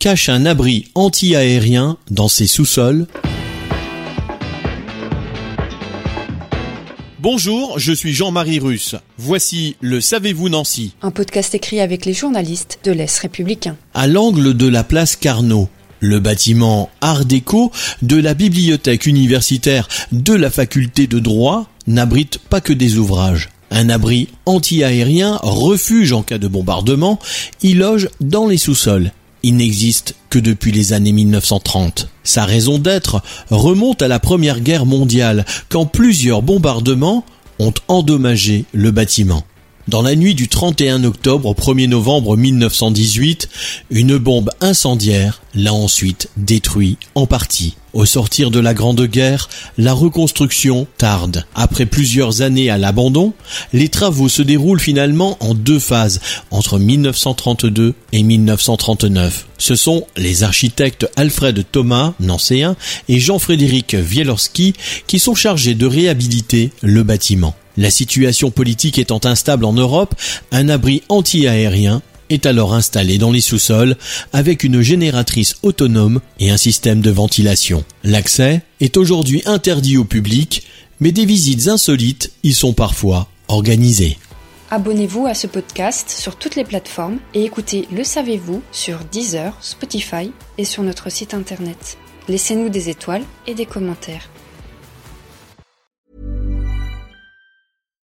cache un abri anti-aérien dans ses sous-sols Bonjour, je suis Jean-Marie Russe. Voici le Savez-vous Nancy Un podcast écrit avec les journalistes de l'Est républicain. À l'angle de la place Carnot, le bâtiment Art déco de la bibliothèque universitaire de la faculté de droit n'abrite pas que des ouvrages. Un abri anti-aérien, refuge en cas de bombardement, y loge dans les sous-sols. Il n'existe que depuis les années 1930. Sa raison d'être remonte à la Première Guerre mondiale, quand plusieurs bombardements ont endommagé le bâtiment. Dans la nuit du 31 octobre au 1er novembre 1918, une bombe incendiaire l'a ensuite détruit en partie. Au sortir de la Grande Guerre, la reconstruction tarde. Après plusieurs années à l'abandon, les travaux se déroulent finalement en deux phases, entre 1932 et 1939. Ce sont les architectes Alfred Thomas, nancéen, et Jean-Frédéric Wielorski qui sont chargés de réhabiliter le bâtiment. La situation politique étant instable en Europe, un abri anti-aérien est alors installé dans les sous-sols avec une génératrice autonome et un système de ventilation. L'accès est aujourd'hui interdit au public, mais des visites insolites y sont parfois organisées. Abonnez-vous à ce podcast sur toutes les plateformes et écoutez Le Savez-vous sur Deezer, Spotify et sur notre site internet. Laissez-nous des étoiles et des commentaires.